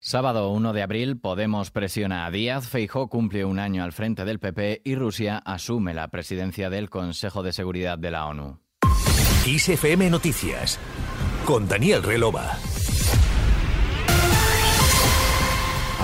Sábado 1 de abril, Podemos presiona a Díaz, Feijó cumple un año al frente del PP y Rusia asume la presidencia del Consejo de Seguridad de la ONU. ISFM Noticias con Daniel Relova.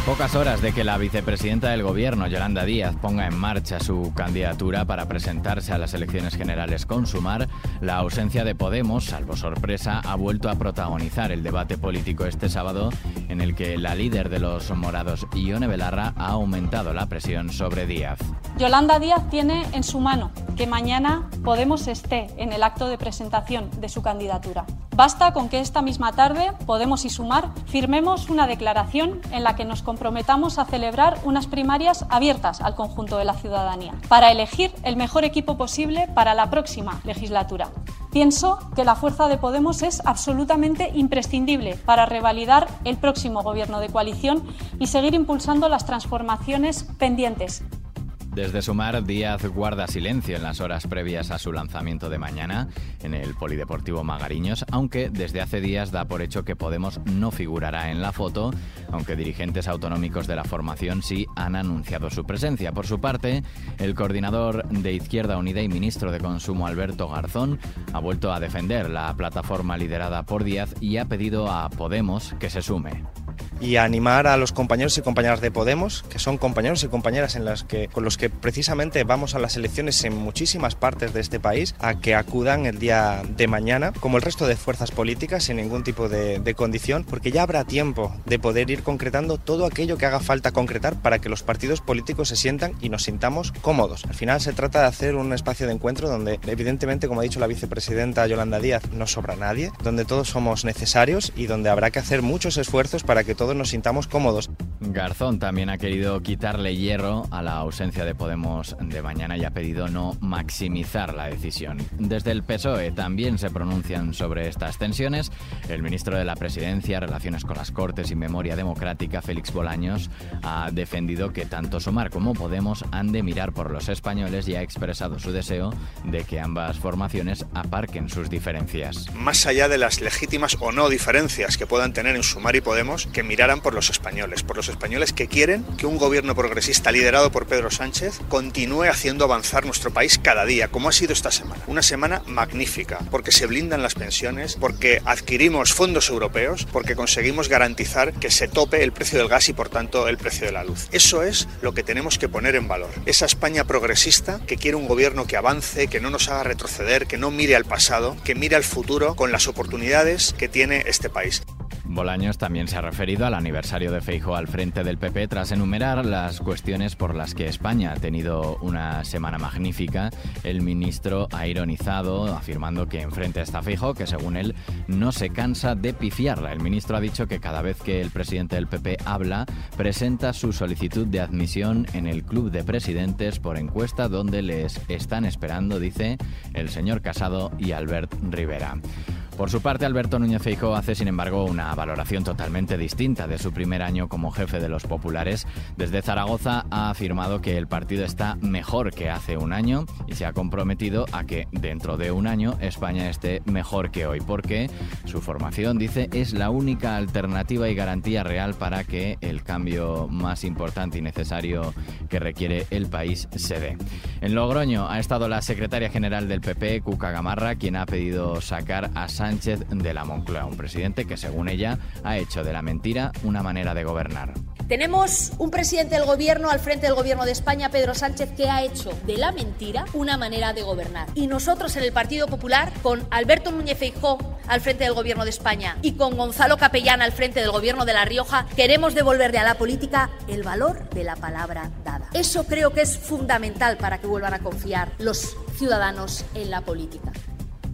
Pocas horas de que la vicepresidenta del Gobierno, Yolanda Díaz, ponga en marcha su candidatura para presentarse a las elecciones generales con Sumar, la ausencia de Podemos, salvo sorpresa, ha vuelto a protagonizar el debate político este sábado, en el que la líder de los morados, Ione Belarra, ha aumentado la presión sobre Díaz. Yolanda Díaz tiene en su mano que mañana Podemos esté en el acto de presentación de su candidatura. Basta con que esta misma tarde Podemos y Sumar firmemos una declaración en la que nos comprometamos a celebrar unas primarias abiertas al conjunto de la ciudadanía para elegir el mejor equipo posible para la próxima legislatura. Pienso que la fuerza de Podemos es absolutamente imprescindible para revalidar el próximo gobierno de coalición y seguir impulsando las transformaciones pendientes desde Sumar, Díaz guarda silencio en las horas previas a su lanzamiento de mañana en el Polideportivo Magariños, aunque desde hace días da por hecho que Podemos no figurará en la foto, aunque dirigentes autonómicos de la formación sí han anunciado su presencia. Por su parte, el coordinador de Izquierda Unida y ministro de Consumo Alberto Garzón ha vuelto a defender la plataforma liderada por Díaz y ha pedido a Podemos que se sume y animar a los compañeros y compañeras de Podemos, que son compañeros y compañeras en las que, con los que precisamente vamos a las elecciones en muchísimas partes de este país, a que acudan el día de mañana, como el resto de fuerzas políticas, sin ningún tipo de, de condición, porque ya habrá tiempo de poder ir concretando todo aquello que haga falta concretar para que los partidos políticos se sientan y nos sintamos cómodos. Al final se trata de hacer un espacio de encuentro donde, evidentemente, como ha dicho la vicepresidenta Yolanda Díaz, no sobra nadie, donde todos somos necesarios y donde habrá que hacer muchos esfuerzos para que todos nos sintamos cómodos. Garzón también ha querido quitarle hierro a la ausencia de Podemos de mañana y ha pedido no maximizar la decisión. Desde el PSOE también se pronuncian sobre estas tensiones. El ministro de la Presidencia, Relaciones con las Cortes y Memoria Democrática, Félix Bolaños, ha defendido que tanto Sumar como Podemos han de mirar por los españoles y ha expresado su deseo de que ambas formaciones aparquen sus diferencias. Más allá de las legítimas o no diferencias que puedan tener en Sumar y Podemos, que miraran por los españoles, por los españoles que quieren que un gobierno progresista liderado por Pedro Sánchez continúe haciendo avanzar nuestro país cada día, como ha sido esta semana. Una semana magnífica, porque se blindan las pensiones, porque adquirimos fondos europeos, porque conseguimos garantizar que se tope el precio del gas y por tanto el precio de la luz. Eso es lo que tenemos que poner en valor. Esa España progresista que quiere un gobierno que avance, que no nos haga retroceder, que no mire al pasado, que mire al futuro con las oportunidades que tiene este país. Bolaños también se ha referido al aniversario de Feijo al frente del PP tras enumerar las cuestiones por las que España ha tenido una semana magnífica. El ministro ha ironizado afirmando que enfrente está Feijo, que según él no se cansa de pifiarla. El ministro ha dicho que cada vez que el presidente del PP habla, presenta su solicitud de admisión en el club de presidentes por encuesta donde les están esperando, dice el señor Casado y Albert Rivera. Por su parte, Alberto Núñez Feijóo hace, sin embargo, una valoración totalmente distinta de su primer año como jefe de los populares. Desde Zaragoza ha afirmado que el partido está mejor que hace un año y se ha comprometido a que dentro de un año España esté mejor que hoy, porque su formación, dice, es la única alternativa y garantía real para que el cambio más importante y necesario que requiere el país se dé. En Logroño ha estado la secretaria general del PP, Cuca Gamarra, quien ha pedido sacar a Sánchez de la Moncloa, un presidente que según ella ha hecho de la mentira una manera de gobernar. Tenemos un presidente del gobierno al frente del gobierno de España, Pedro Sánchez, que ha hecho de la mentira una manera de gobernar. Y nosotros en el Partido Popular, con Alberto Núñez Feijóo al frente del gobierno de España y con Gonzalo Capellán al frente del gobierno de La Rioja, queremos devolverle a la política el valor de la palabra dada. Eso creo que es fundamental para que vuelvan a confiar los ciudadanos en la política.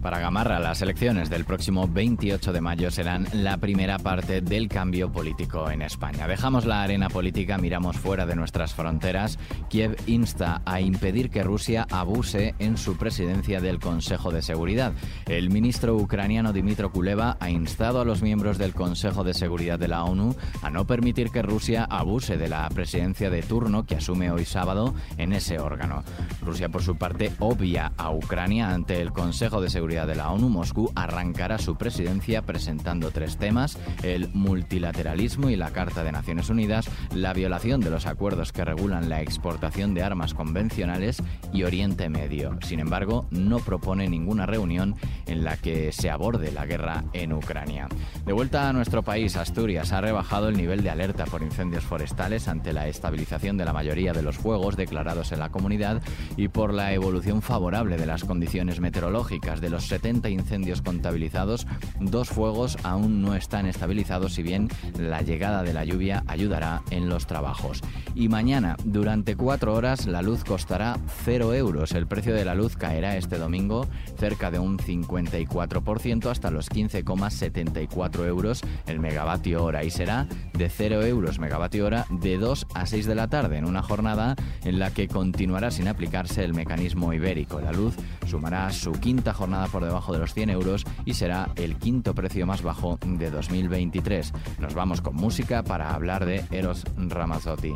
Para Gamarra, las elecciones del próximo 28 de mayo serán la primera parte del cambio político en España. Dejamos la arena política, miramos fuera de nuestras fronteras. Kiev insta a impedir que Rusia abuse en su presidencia del Consejo de Seguridad. El ministro ucraniano Dimitro Kuleva ha instado a los miembros del Consejo de Seguridad de la ONU a no permitir que Rusia abuse de la presidencia de turno que asume hoy sábado en ese órgano. Rusia, por su parte, obvia a Ucrania ante el Consejo de Seguridad Seguridad de la ONU, Moscú arrancará su presidencia presentando tres temas, el multilateralismo y la Carta de Naciones Unidas, la violación de los acuerdos que regulan la exportación de armas convencionales y Oriente Medio. Sin embargo, no propone ninguna reunión en la que se aborde la guerra en Ucrania. De vuelta a nuestro país, Asturias ha rebajado el nivel de alerta por incendios forestales ante la estabilización de la mayoría de los fuegos declarados en la comunidad y por la evolución favorable de las condiciones meteorológicas. De los 70 incendios contabilizados, dos fuegos aún no están estabilizados, si bien la llegada de la lluvia ayudará en los trabajos. Y mañana, durante cuatro horas, la luz costará 0 euros. El precio de la luz caerá este domingo cerca de un 54% hasta los 15,74 euros el megavatio hora y será de 0 euros megavatio hora de 2 a 6 de la tarde en una jornada en la que continuará sin aplicarse el mecanismo ibérico. La luz sumará su quinta jornada por debajo de los 100 euros y será el quinto precio más bajo de 2023. Nos vamos con música para hablar de Eros Ramazzotti.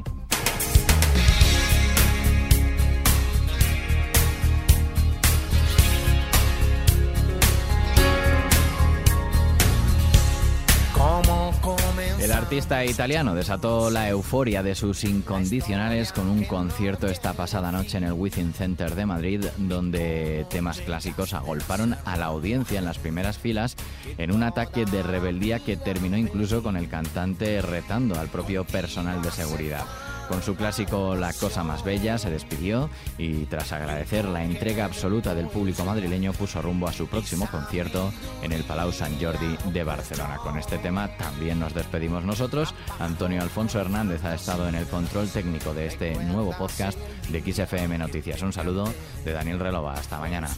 Artista italiano desató la euforia de sus incondicionales con un concierto esta pasada noche en el Within Center de Madrid, donde temas clásicos agolparon a la audiencia en las primeras filas en un ataque de rebeldía que terminó incluso con el cantante retando al propio personal de seguridad. Con su clásico La cosa más bella se despidió y tras agradecer la entrega absoluta del público madrileño puso rumbo a su próximo concierto en el Palau Sant Jordi de Barcelona. Con este tema también nos despedimos nosotros. Antonio Alfonso Hernández ha estado en el control técnico de este nuevo podcast de XFM Noticias. Un saludo de Daniel Relova. Hasta mañana.